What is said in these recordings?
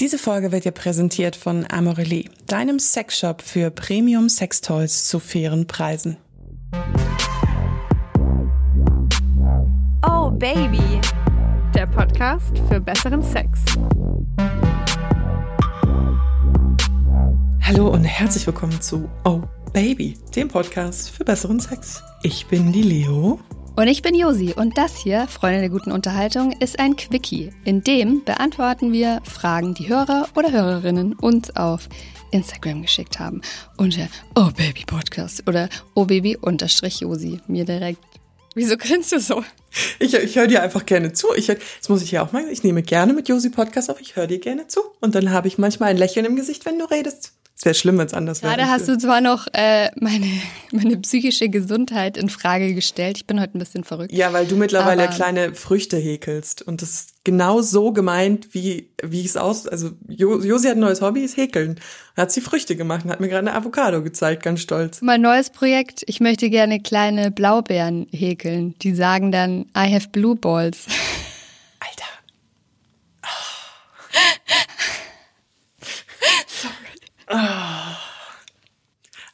Diese Folge wird dir präsentiert von Amorelie, deinem Sexshop für Premium Sextoys zu fairen Preisen. Oh Baby, der Podcast für besseren Sex. Hallo und herzlich willkommen zu Oh Baby, dem Podcast für besseren Sex. Ich bin die Leo. Und ich bin Josi und das hier, Freunde der guten Unterhaltung, ist ein Quickie. In dem beantworten wir Fragen, die Hörer oder Hörerinnen uns auf Instagram geschickt haben. Unter Oh Baby Podcast oder Oh Baby unterstrich Josi. Mir direkt. Wieso grinst du so? Ich, ich höre dir einfach gerne zu. Ich, das muss ich ja auch machen. Ich nehme gerne mit Josi Podcast auf. Ich höre dir gerne zu. Und dann habe ich manchmal ein Lächeln im Gesicht, wenn du redest. Es wäre schlimm, wenn es anders wäre. Gerade hast du zwar noch äh, meine, meine psychische Gesundheit in Frage gestellt. Ich bin heute ein bisschen verrückt. Ja, weil du mittlerweile aber kleine Früchte häkelst. Und das ist genau so gemeint, wie, wie es aus. Also Josi hat ein neues Hobby, ist häkeln. Und hat sie Früchte gemacht und hat mir gerade eine Avocado gezeigt, ganz stolz. Mein neues Projekt, ich möchte gerne kleine Blaubeeren häkeln. Die sagen dann, I have blue balls.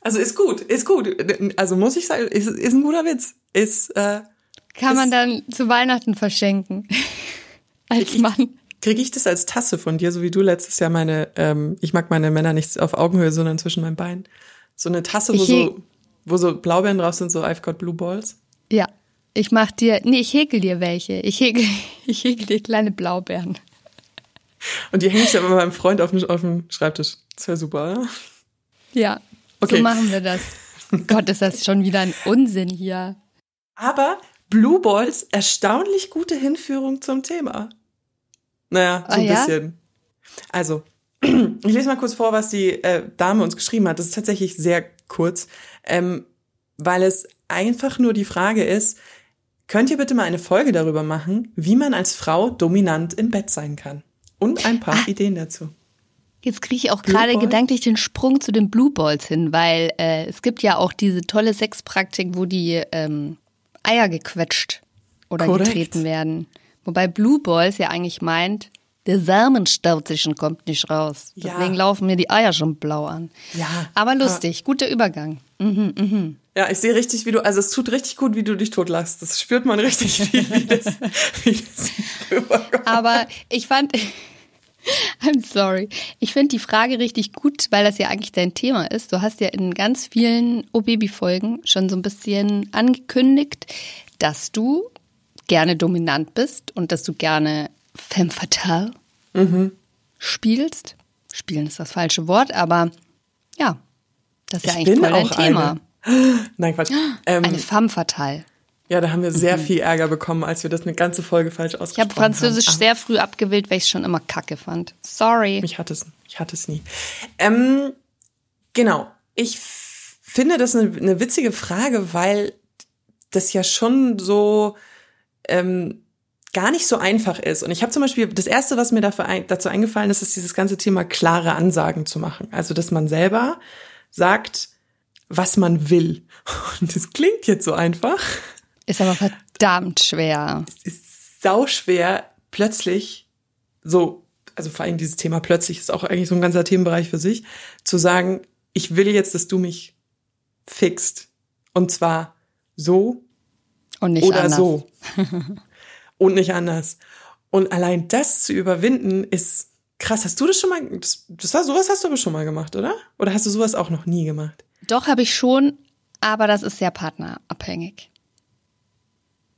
Also ist gut, ist gut. Also muss ich sagen, ist, ist ein guter Witz. Ist, äh, Kann ist, man dann zu Weihnachten verschenken. als krieg Mann. Kriege ich das als Tasse von dir, so wie du letztes Jahr meine, ähm, ich mag meine Männer nicht auf Augenhöhe, sondern zwischen meinen Beinen. So eine Tasse, wo so, wo so Blaubeeren drauf sind, so I've got blue balls. Ja. Ich mach dir, nee, ich häkel dir welche. Ich häkel, ich häkel dir kleine Blaubeeren. Und die hänge ich dann bei meinem Freund auf dem, auf Schreibtisch. Das wäre super, oder? Ja, okay. so machen wir das. Gott, ist das schon wieder ein Unsinn hier. Aber Blue Balls, erstaunlich gute Hinführung zum Thema. Naja, so ah, ein ja? bisschen. Also, ich lese mal kurz vor, was die äh, Dame uns geschrieben hat. Das ist tatsächlich sehr kurz, ähm, weil es einfach nur die Frage ist, könnt ihr bitte mal eine Folge darüber machen, wie man als Frau dominant im Bett sein kann? Und ein paar ah, Ideen dazu. Jetzt kriege ich auch gerade gedanklich den Sprung zu den Blue Balls hin, weil äh, es gibt ja auch diese tolle Sexpraktik, wo die ähm, Eier gequetscht oder Korrekt. getreten werden. Wobei Blue Balls ja eigentlich meint, der Samenstau kommt nicht raus. Deswegen ja. laufen mir die Eier schon blau an. Ja. Aber lustig, ja. guter Übergang. Mhm, mhm. Ja, ich sehe richtig, wie du, also es tut richtig gut, wie du dich totlachst. Das spürt man richtig, wie, wie das, wie das Aber ich fand, I'm sorry. Ich finde die Frage richtig gut, weil das ja eigentlich dein Thema ist. Du hast ja in ganz vielen O-Baby-Folgen schon so ein bisschen angekündigt, dass du gerne dominant bist und dass du gerne femme fatale mhm. spielst. Spielen ist das falsche Wort, aber ja, das ist ja eigentlich voll dein Thema. Eine. Nein, Quatsch. Ähm, eine femme fatale. Ja, da haben wir sehr mhm. viel Ärger bekommen, als wir das eine ganze Folge falsch ausgesprochen haben. Ich habe Französisch haben. sehr früh abgewählt, weil ich es schon immer kacke fand. Sorry. Ich hatte es, ich hatte es nie. Ähm, genau. Ich finde das eine, eine witzige Frage, weil das ja schon so ähm, gar nicht so einfach ist. Und ich habe zum Beispiel, das Erste, was mir dafür ein, dazu eingefallen ist, ist dieses ganze Thema klare Ansagen zu machen. Also, dass man selber sagt, was man will. Und das klingt jetzt so einfach. Ist aber verdammt schwer. Es ist sau schwer, plötzlich so, also vor allem dieses Thema plötzlich ist auch eigentlich so ein ganzer Themenbereich für sich, zu sagen, ich will jetzt, dass du mich fixt. Und zwar so und nicht oder anders. so. und nicht anders. Und allein das zu überwinden ist krass. Hast du das schon mal, das, das war, sowas hast du aber schon mal gemacht, oder? Oder hast du sowas auch noch nie gemacht? Doch, habe ich schon, aber das ist sehr partnerabhängig.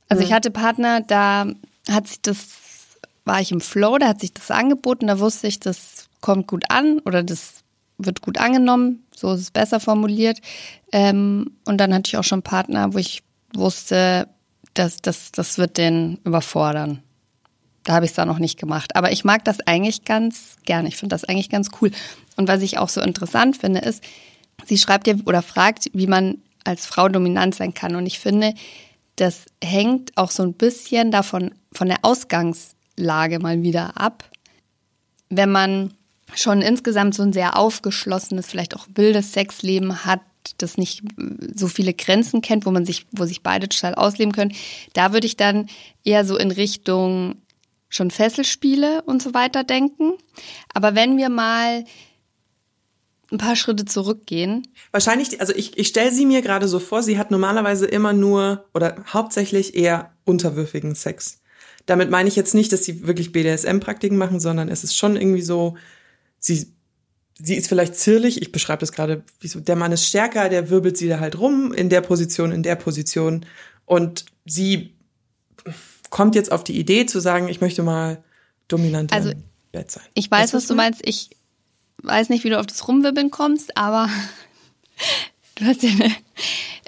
Also ich hatte Partner, da hat sich das, war ich im Flow, da hat sich das angeboten, da wusste ich, das kommt gut an oder das wird gut angenommen, so ist es besser formuliert. Ähm, und dann hatte ich auch schon Partner, wo ich wusste, dass das, das wird den überfordern. Da habe ich es da noch nicht gemacht. Aber ich mag das eigentlich ganz gerne. Ich finde das eigentlich ganz cool. Und was ich auch so interessant finde, ist, sie schreibt ja oder fragt, wie man als Frau dominant sein kann. Und ich finde, das hängt auch so ein bisschen davon, von der Ausgangslage mal wieder ab. Wenn man schon insgesamt so ein sehr aufgeschlossenes, vielleicht auch wildes Sexleben hat, das nicht so viele Grenzen kennt, wo man sich, wo sich beide total ausleben können, da würde ich dann eher so in Richtung schon Fesselspiele und so weiter denken. Aber wenn wir mal ein paar Schritte zurückgehen. Wahrscheinlich, also ich, ich stelle sie mir gerade so vor, sie hat normalerweise immer nur oder hauptsächlich eher unterwürfigen Sex. Damit meine ich jetzt nicht, dass sie wirklich BDSM-Praktiken machen, sondern es ist schon irgendwie so, sie, sie ist vielleicht zierlich, ich beschreibe das gerade, wie so, der Mann ist stärker, der wirbelt sie da halt rum, in der Position, in der Position. Und sie kommt jetzt auf die Idee zu sagen, ich möchte mal dominant also, im Bett sein. Ich weiß, weißt, was du meinst. Ich weiß nicht, wie du auf das Rumwirbeln kommst, aber du hast ja eine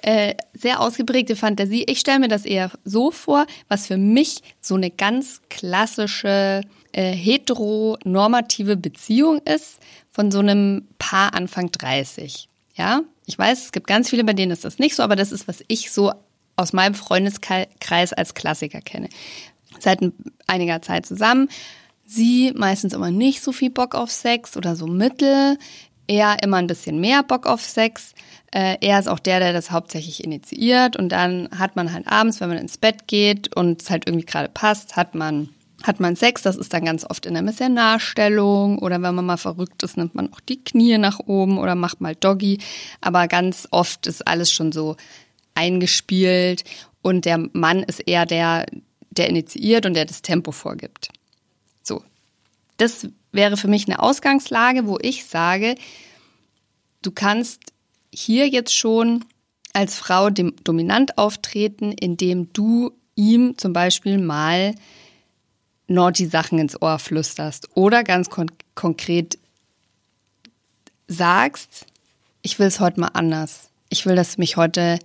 äh, sehr ausgeprägte Fantasie. Ich stelle mir das eher so vor, was für mich so eine ganz klassische äh, heteronormative Beziehung ist von so einem Paar Anfang 30. Ja, ich weiß, es gibt ganz viele, bei denen ist das nicht so, aber das ist, was ich so aus meinem Freundeskreis als Klassiker kenne. Seit einiger Zeit zusammen. Sie meistens immer nicht so viel Bock auf Sex oder so mittel. Er immer ein bisschen mehr Bock auf Sex. Äh, er ist auch der, der das hauptsächlich initiiert. Und dann hat man halt abends, wenn man ins Bett geht und es halt irgendwie gerade passt, hat man hat man Sex, das ist dann ganz oft in der Missionarstellung oder wenn man mal verrückt ist, nimmt man auch die Knie nach oben oder macht mal Doggy. Aber ganz oft ist alles schon so eingespielt und der Mann ist eher der, der initiiert und der das Tempo vorgibt. Das wäre für mich eine Ausgangslage, wo ich sage, du kannst hier jetzt schon als Frau dem dominant auftreten, indem du ihm zum Beispiel mal naughty Sachen ins Ohr flüsterst oder ganz kon konkret sagst, ich will es heute mal anders. Ich will, dass du mich heute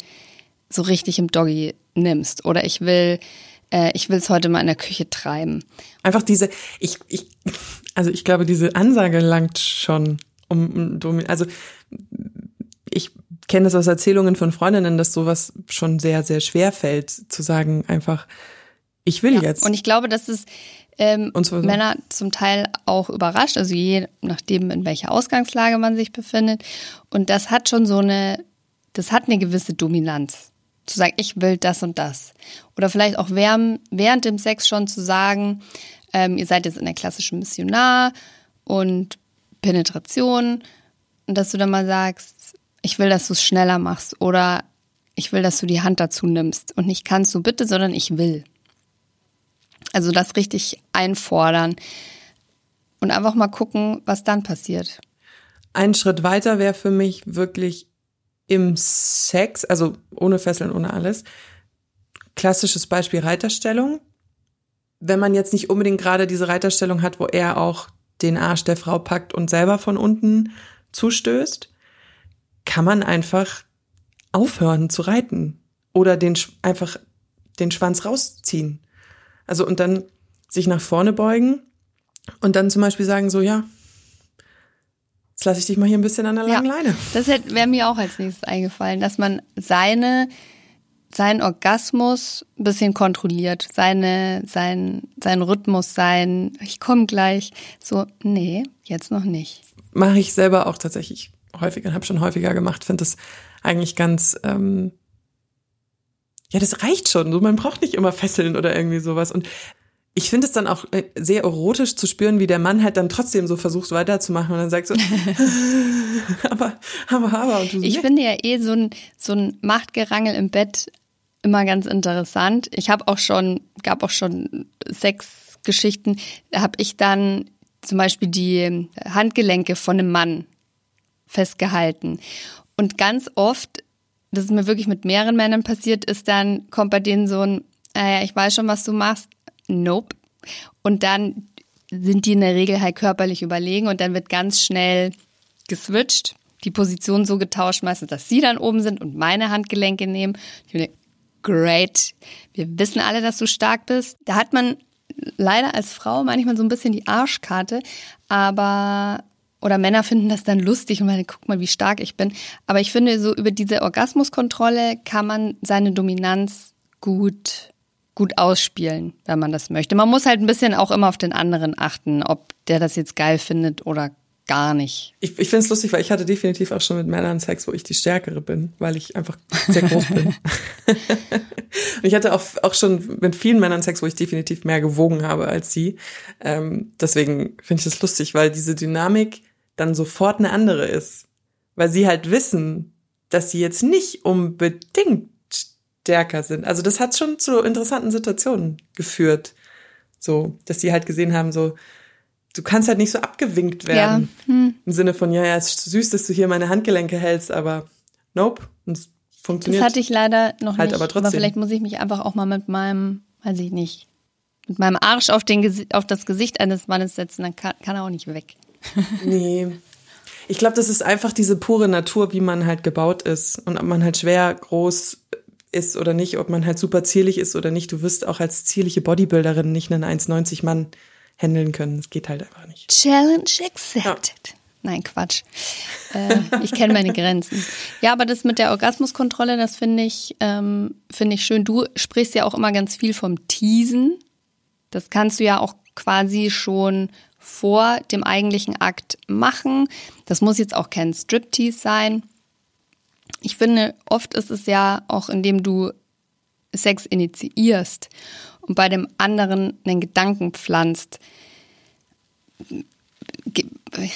so richtig im Doggy nimmst oder ich will äh, ich will es heute mal in der Küche treiben. Einfach diese ich ich also ich glaube diese Ansage langt schon um, um also ich kenne das aus Erzählungen von Freundinnen, dass sowas schon sehr sehr schwer fällt zu sagen einfach ich will ja, jetzt. Und ich glaube, dass es ähm, so Männer zum Teil auch überrascht, also je nachdem, in welcher Ausgangslage man sich befindet. Und das hat schon so eine, das hat eine gewisse Dominanz zu sagen, ich will das und das. Oder vielleicht auch während, während dem Sex schon zu sagen, ähm, ihr seid jetzt in der klassischen Missionar und Penetration und dass du dann mal sagst, ich will, dass du es schneller machst oder ich will, dass du die Hand dazu nimmst und nicht kannst du bitte, sondern ich will. Also das richtig einfordern und einfach mal gucken, was dann passiert. Ein Schritt weiter wäre für mich wirklich im Sex, also ohne Fesseln, ohne alles, klassisches Beispiel Reiterstellung. Wenn man jetzt nicht unbedingt gerade diese Reiterstellung hat, wo er auch den Arsch der Frau packt und selber von unten zustößt, kann man einfach aufhören zu reiten oder den einfach den Schwanz rausziehen. Also und dann sich nach vorne beugen und dann zum Beispiel sagen so, ja, Jetzt lasse ich dich mal hier ein bisschen an der langen ja, Leine. Das wäre mir auch als nächstes eingefallen, dass man seine, seinen Orgasmus ein bisschen kontrolliert, seine, sein, sein Rhythmus, sein, ich komme gleich. So, nee, jetzt noch nicht. Mache ich selber auch tatsächlich häufiger, habe schon häufiger gemacht, finde das eigentlich ganz, ähm, ja, das reicht schon. So, man braucht nicht immer Fesseln oder irgendwie sowas. Und ich finde es dann auch äh, sehr erotisch zu spüren, wie der Mann halt dann trotzdem so versucht weiterzumachen und dann sagt so, aber, aber, aber. Und du so, ich nee. finde ja eh so ein, so ein Machtgerangel im Bett immer ganz interessant. Ich habe auch schon, gab auch schon Sexgeschichten, da habe ich dann zum Beispiel die Handgelenke von einem Mann festgehalten. Und ganz oft, das ist mir wirklich mit mehreren Männern passiert, ist dann, kommt bei denen so ein, naja, ich weiß schon, was du machst, Nope. Und dann sind die in der Regel halt körperlich überlegen und dann wird ganz schnell geswitcht, die Position so getauscht, meistens, dass sie dann oben sind und meine Handgelenke nehmen. Ich bin great. Wir wissen alle, dass du stark bist. Da hat man leider als Frau manchmal so ein bisschen die Arschkarte, aber oder Männer finden das dann lustig und meine, guck mal, wie stark ich bin. Aber ich finde, so über diese Orgasmuskontrolle kann man seine Dominanz gut gut ausspielen, wenn man das möchte. Man muss halt ein bisschen auch immer auf den anderen achten, ob der das jetzt geil findet oder gar nicht. Ich, ich finde es lustig, weil ich hatte definitiv auch schon mit Männern Sex, wo ich die Stärkere bin, weil ich einfach sehr groß bin. und ich hatte auch, auch schon mit vielen Männern Sex, wo ich definitiv mehr gewogen habe als sie. Ähm, deswegen finde ich das lustig, weil diese Dynamik dann sofort eine andere ist. Weil sie halt wissen, dass sie jetzt nicht unbedingt stärker sind. Also das hat schon zu interessanten Situationen geführt. So, dass sie halt gesehen haben, so, du kannst halt nicht so abgewinkt werden. Ja. Hm. Im Sinne von, ja, ja, es ist süß, dass du hier meine Handgelenke hältst, aber nope, und es funktioniert. Das hatte ich leider noch halt nicht. Aber trotzdem. Aber vielleicht muss ich mich einfach auch mal mit meinem, weiß ich nicht, mit meinem Arsch auf, den, auf das Gesicht eines Mannes setzen, dann kann, kann er auch nicht weg. nee. Ich glaube, das ist einfach diese pure Natur, wie man halt gebaut ist und ob man halt schwer, groß ist oder nicht, ob man halt super zierlich ist oder nicht. Du wirst auch als zierliche Bodybuilderin nicht einen 1,90 Mann handeln können. Das geht halt einfach nicht. Challenge accepted. Ja. Nein, Quatsch. Äh, ich kenne meine Grenzen. Ja, aber das mit der Orgasmuskontrolle, das finde ich, ähm, finde ich schön. Du sprichst ja auch immer ganz viel vom Teasen. Das kannst du ja auch quasi schon vor dem eigentlichen Akt machen. Das muss jetzt auch kein Striptease sein. Ich finde, oft ist es ja auch, indem du Sex initiierst und bei dem anderen einen Gedanken pflanzt,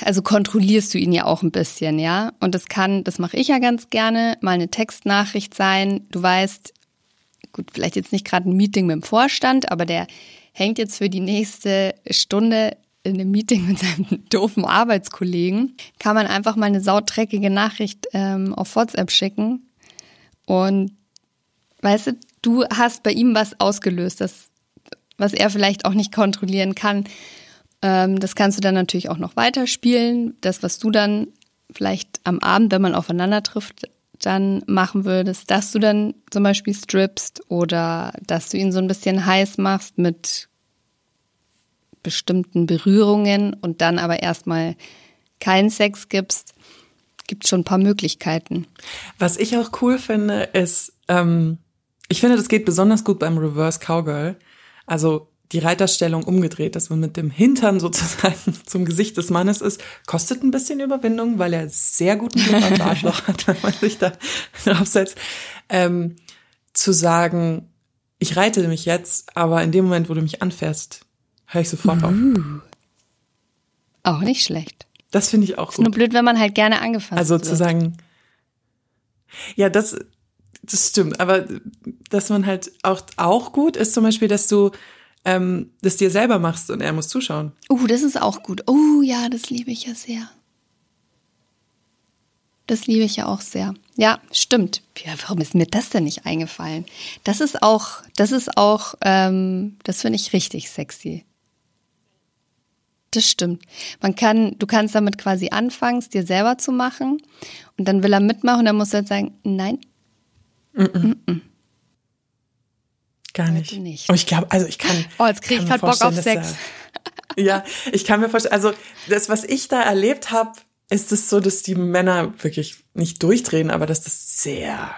also kontrollierst du ihn ja auch ein bisschen, ja? Und das kann, das mache ich ja ganz gerne, mal eine Textnachricht sein. Du weißt, gut, vielleicht jetzt nicht gerade ein Meeting mit dem Vorstand, aber der hängt jetzt für die nächste Stunde in einem Meeting mit seinem doofen Arbeitskollegen, kann man einfach mal eine sautreckige Nachricht ähm, auf WhatsApp schicken. Und weißt du, du hast bei ihm was ausgelöst, das, was er vielleicht auch nicht kontrollieren kann. Ähm, das kannst du dann natürlich auch noch weiterspielen. Das, was du dann vielleicht am Abend, wenn man aufeinander trifft, dann machen würdest, dass du dann zum Beispiel strippst oder dass du ihn so ein bisschen heiß machst mit bestimmten Berührungen und dann aber erstmal keinen Sex gibst, gibt schon ein paar Möglichkeiten. Was ich auch cool finde, ist, ähm, ich finde, das geht besonders gut beim Reverse Cowgirl. Also die Reiterstellung umgedreht, dass man mit dem Hintern sozusagen zum Gesicht des Mannes ist, kostet ein bisschen Überwindung, weil er sehr guten Blick am Arschloch hat, wenn man sich da draufsetzt. Ähm, zu sagen, ich reite mich jetzt, aber in dem Moment, wo du mich anfährst, höre ich sofort auf. Uh. Auch nicht schlecht. Das finde ich auch gut. Ist nur blöd, wenn man halt gerne angefasst also wird. Also zu sagen, ja, das, das stimmt. Aber dass man halt auch, auch gut ist zum Beispiel, dass du ähm, das dir selber machst und er muss zuschauen. Uh, das ist auch gut. Oh ja, das liebe ich ja sehr. Das liebe ich ja auch sehr. Ja, stimmt. Ja, warum ist mir das denn nicht eingefallen? Das ist auch, das ist auch, ähm, das finde ich richtig sexy. Das stimmt. Man kann, du kannst damit quasi anfangen, es dir selber zu machen. Und dann will er mitmachen und dann muss er sagen, nein. Mm -mm. Mm Gar nicht. nicht. Und ich glaube, also ich kann. Oh, jetzt kriege ich gerade Bock auf Sex. Er, ja, ich kann mir vorstellen, also das, was ich da erlebt habe, ist es so, dass die Männer wirklich nicht durchdrehen, aber dass das sehr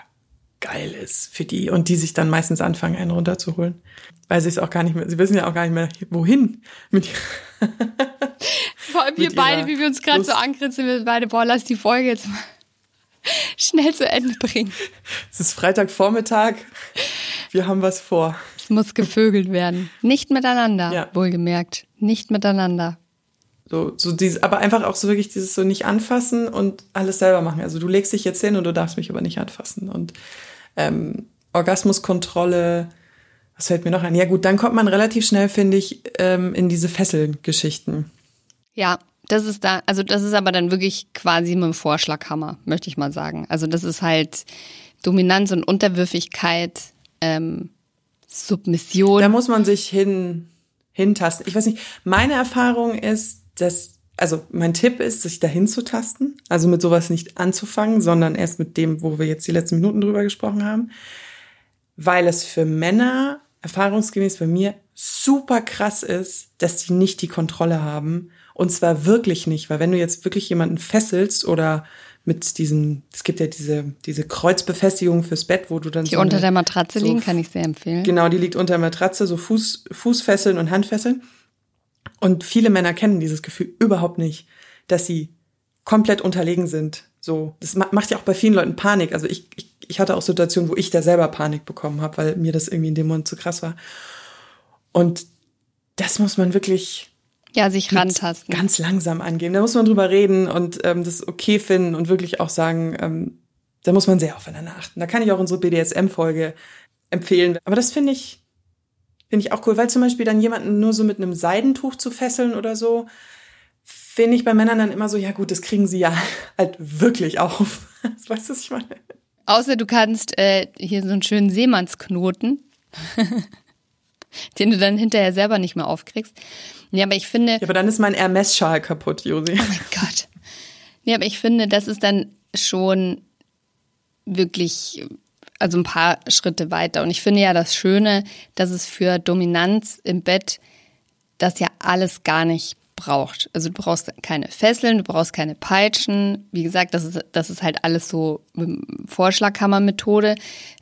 geil ist für die und die sich dann meistens anfangen, einen runterzuholen, weil sie es auch gar nicht mehr, sie wissen ja auch gar nicht mehr, wohin mit Vor allem wir beide, wie wir uns gerade so angrinsen, wir beide, boah, lass die Folge jetzt mal schnell zu Ende bringen. Es ist Freitagvormittag, wir haben was vor. Es muss gevögelt werden. Nicht miteinander, ja. wohlgemerkt. Nicht miteinander. So, so dieses, aber einfach auch so wirklich dieses so nicht anfassen und alles selber machen. Also du legst dich jetzt hin und du darfst mich aber nicht anfassen. Und ähm, Orgasmuskontrolle, was fällt mir noch ein? Ja gut, dann kommt man relativ schnell, finde ich, ähm, in diese Fesselgeschichten. Ja, das ist da, also das ist aber dann wirklich quasi mit dem Vorschlaghammer, möchte ich mal sagen. Also das ist halt Dominanz und Unterwürfigkeit, ähm, Submission. Da muss man sich hin, hintasten. Ich weiß nicht, meine Erfahrung ist, das, also mein Tipp ist, sich dahin zu tasten, also mit sowas nicht anzufangen, sondern erst mit dem, wo wir jetzt die letzten Minuten drüber gesprochen haben, weil es für Männer erfahrungsgemäß bei mir super krass ist, dass die nicht die Kontrolle haben und zwar wirklich nicht, weil wenn du jetzt wirklich jemanden fesselst oder mit diesen, es gibt ja diese, diese Kreuzbefestigung fürs Bett, wo du dann die so unter eine, der Matratze so, liegen, kann ich sehr empfehlen. Genau, die liegt unter der Matratze, so Fuß, Fußfesseln und Handfesseln. Und viele Männer kennen dieses Gefühl überhaupt nicht. dass sie komplett unterlegen sind. So, das macht ja auch bei vielen Leuten Panik. Also ich, ich, ich hatte auch Situationen, wo ich da selber Panik bekommen habe, weil mir das irgendwie in dem Moment zu krass war. Und das muss man wirklich ja sich rantasten, ganz langsam angehen. Da muss man drüber reden und ähm, das okay finden und wirklich auch sagen, ähm, da muss man sehr aufeinander achten. Da kann ich auch unsere BDSM-Folge empfehlen. Aber das finde ich finde ich auch cool, weil zum Beispiel dann jemanden nur so mit einem Seidentuch zu fesseln oder so, finde ich bei Männern dann immer so, ja gut, das kriegen sie ja halt wirklich auf. weißt du, was ich meine? Außer du kannst äh, hier so einen schönen Seemannsknoten, den du dann hinterher selber nicht mehr aufkriegst. Ja, aber ich finde. Ja, aber dann ist mein Hermes-Schal kaputt, Josi. Oh mein Gott. Ja, aber ich finde, das ist dann schon wirklich, also ein paar Schritte weiter. Und ich finde ja das Schöne, dass es für Dominanz im Bett das ja alles gar nicht braucht. Also du brauchst keine Fesseln, du brauchst keine Peitschen. Wie gesagt, das ist, das ist halt alles so Vorschlaghammer-Methode.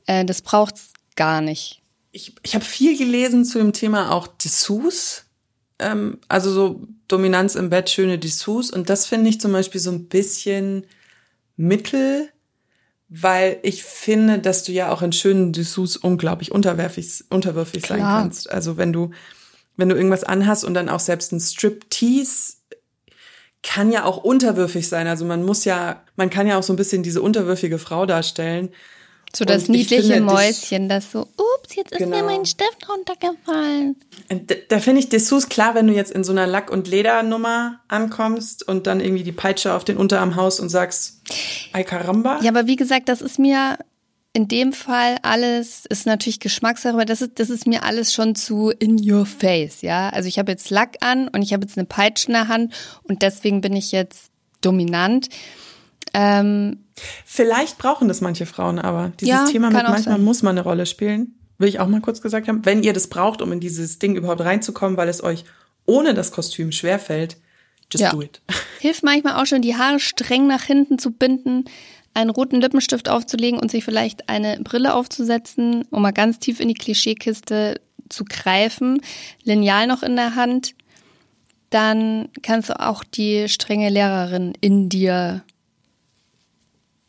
Äh, das braucht's gar nicht. Ich, ich habe viel gelesen zu dem Thema auch Dessous. Ähm, also so Dominanz im Bett, schöne Dessous. Und das finde ich zum Beispiel so ein bisschen mittel, weil ich finde, dass du ja auch in schönen Dessous unglaublich unterwerfig, unterwürfig Klar. sein kannst. Also wenn du wenn du irgendwas anhast und dann auch selbst ein Strip-Tease kann ja auch unterwürfig sein. Also man muss ja, man kann ja auch so ein bisschen diese unterwürfige Frau darstellen. So das und niedliche finde, Mäuschen, das so, ups, jetzt ist genau. mir mein Stift runtergefallen. Da, da finde ich Dessous klar, wenn du jetzt in so einer Lack- und Ledernummer ankommst und dann irgendwie die Peitsche auf den Unterarm haust und sagst, ay caramba. Ja, aber wie gesagt, das ist mir in dem Fall alles ist natürlich Geschmackssache, aber das ist, das ist mir alles schon zu in your face, ja. Also ich habe jetzt Lack an und ich habe jetzt eine Peitsche in der Hand und deswegen bin ich jetzt dominant. Ähm, Vielleicht brauchen das manche Frauen aber. Dieses ja, Thema mit manchmal sein. muss man eine Rolle spielen. Will ich auch mal kurz gesagt haben. Wenn ihr das braucht, um in dieses Ding überhaupt reinzukommen, weil es euch ohne das Kostüm schwerfällt, just ja. do it. Hilft manchmal auch schon, die Haare streng nach hinten zu binden einen roten Lippenstift aufzulegen und sich vielleicht eine Brille aufzusetzen, um mal ganz tief in die Klischeekiste zu greifen, Lineal noch in der Hand, dann kannst du auch die strenge Lehrerin in dir,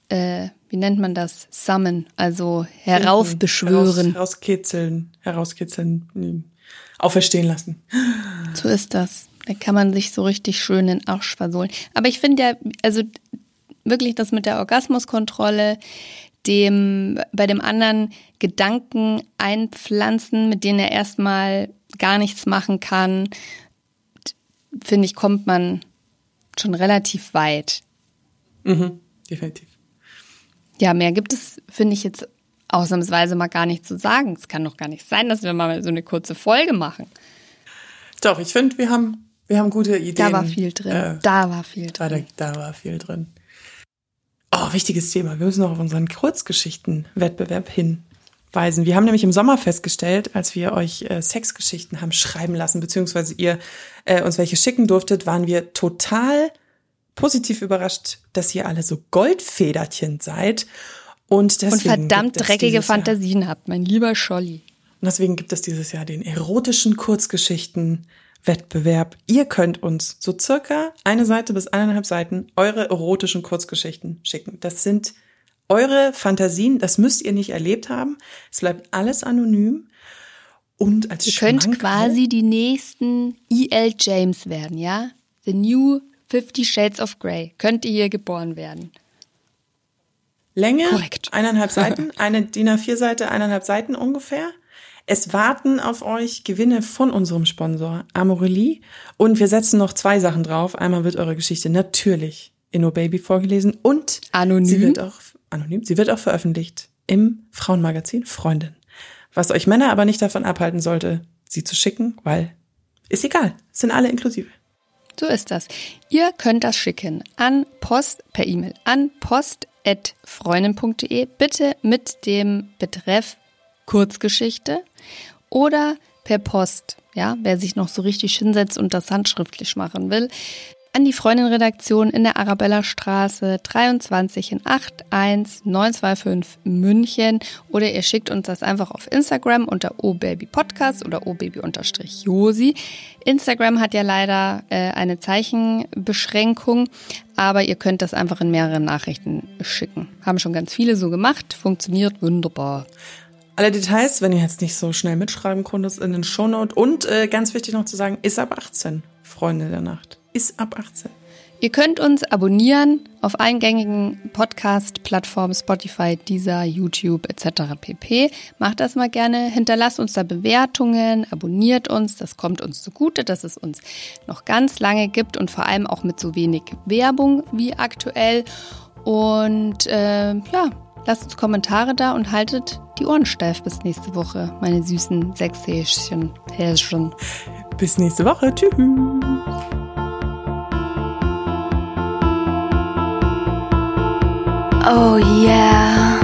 äh, wie nennt man das, summon, also heraufbeschwören. Heraus, herauskitzeln, herauskitzeln, auferstehen lassen. So ist das. Da kann man sich so richtig schön in den Arsch versohlen. Aber ich finde ja, also wirklich das mit der Orgasmuskontrolle, dem bei dem anderen Gedanken einpflanzen, mit denen er erstmal gar nichts machen kann, finde ich, kommt man schon relativ weit. Mhm, definitiv. Ja, mehr gibt es, finde ich jetzt ausnahmsweise mal gar nicht zu sagen. Es kann doch gar nicht sein, dass wir mal so eine kurze Folge machen. Doch, ich finde, wir haben, wir haben gute Ideen. Da war viel drin. Äh, da war viel drin. Da, da war viel drin. Oh, wichtiges Thema. Wir müssen noch auf unseren Kurzgeschichtenwettbewerb hinweisen. Wir haben nämlich im Sommer festgestellt, als wir euch äh, Sexgeschichten haben schreiben lassen, beziehungsweise ihr äh, uns welche schicken durftet, waren wir total positiv überrascht, dass ihr alle so Goldfederchen seid. Und, deswegen und verdammt dreckige Fantasien habt, mein lieber Scholli. Und deswegen gibt es dieses Jahr den erotischen Kurzgeschichten Wettbewerb. Ihr könnt uns so circa eine Seite bis eineinhalb Seiten eure erotischen Kurzgeschichten schicken. Das sind eure Fantasien, das müsst ihr nicht erlebt haben. Es bleibt alles anonym. Und als Ihr könnt Schmankerl, quasi die nächsten E.L. James werden, ja? The New Fifty Shades of Grey. Könnt ihr hier geboren werden. Länge, Korrekt. eineinhalb Seiten, eine DIN A4-Seite, eineinhalb Seiten ungefähr. Es warten auf euch Gewinne von unserem Sponsor Amorelie und wir setzen noch zwei Sachen drauf. Einmal wird eure Geschichte natürlich in No Baby vorgelesen und anonym. sie wird auch anonym, sie wird auch veröffentlicht im Frauenmagazin Freundin. Was euch Männer aber nicht davon abhalten sollte, sie zu schicken, weil ist egal, sind alle inklusive. So ist das. Ihr könnt das schicken an Post per E-Mail an post@freundin.de bitte mit dem Betreff Kurzgeschichte oder per Post, ja, wer sich noch so richtig hinsetzt und das handschriftlich machen will, an die Freundin-Redaktion in der Arabella-Straße 23 in 81925 München oder ihr schickt uns das einfach auf Instagram unter obabypodcast oder obaby-josi. Instagram hat ja leider äh, eine Zeichenbeschränkung, aber ihr könnt das einfach in mehreren Nachrichten schicken. Haben schon ganz viele so gemacht, funktioniert wunderbar. Alle Details, wenn ihr jetzt nicht so schnell mitschreiben konntet, in den Shownote. Und äh, ganz wichtig noch zu sagen, ist ab 18, Freunde der Nacht. Ist ab 18. Ihr könnt uns abonnieren auf allen gängigen Podcast-Plattformen, Spotify, Deezer, YouTube etc. pp. Macht das mal gerne. Hinterlasst uns da Bewertungen, abonniert uns. Das kommt uns zugute, dass es uns noch ganz lange gibt und vor allem auch mit so wenig Werbung wie aktuell. Und äh, ja, lasst uns Kommentare da und haltet die Ohren steif bis nächste Woche, meine süßen Sechshäschen. Häschen. Bis nächste Woche. Tschüss. Oh yeah.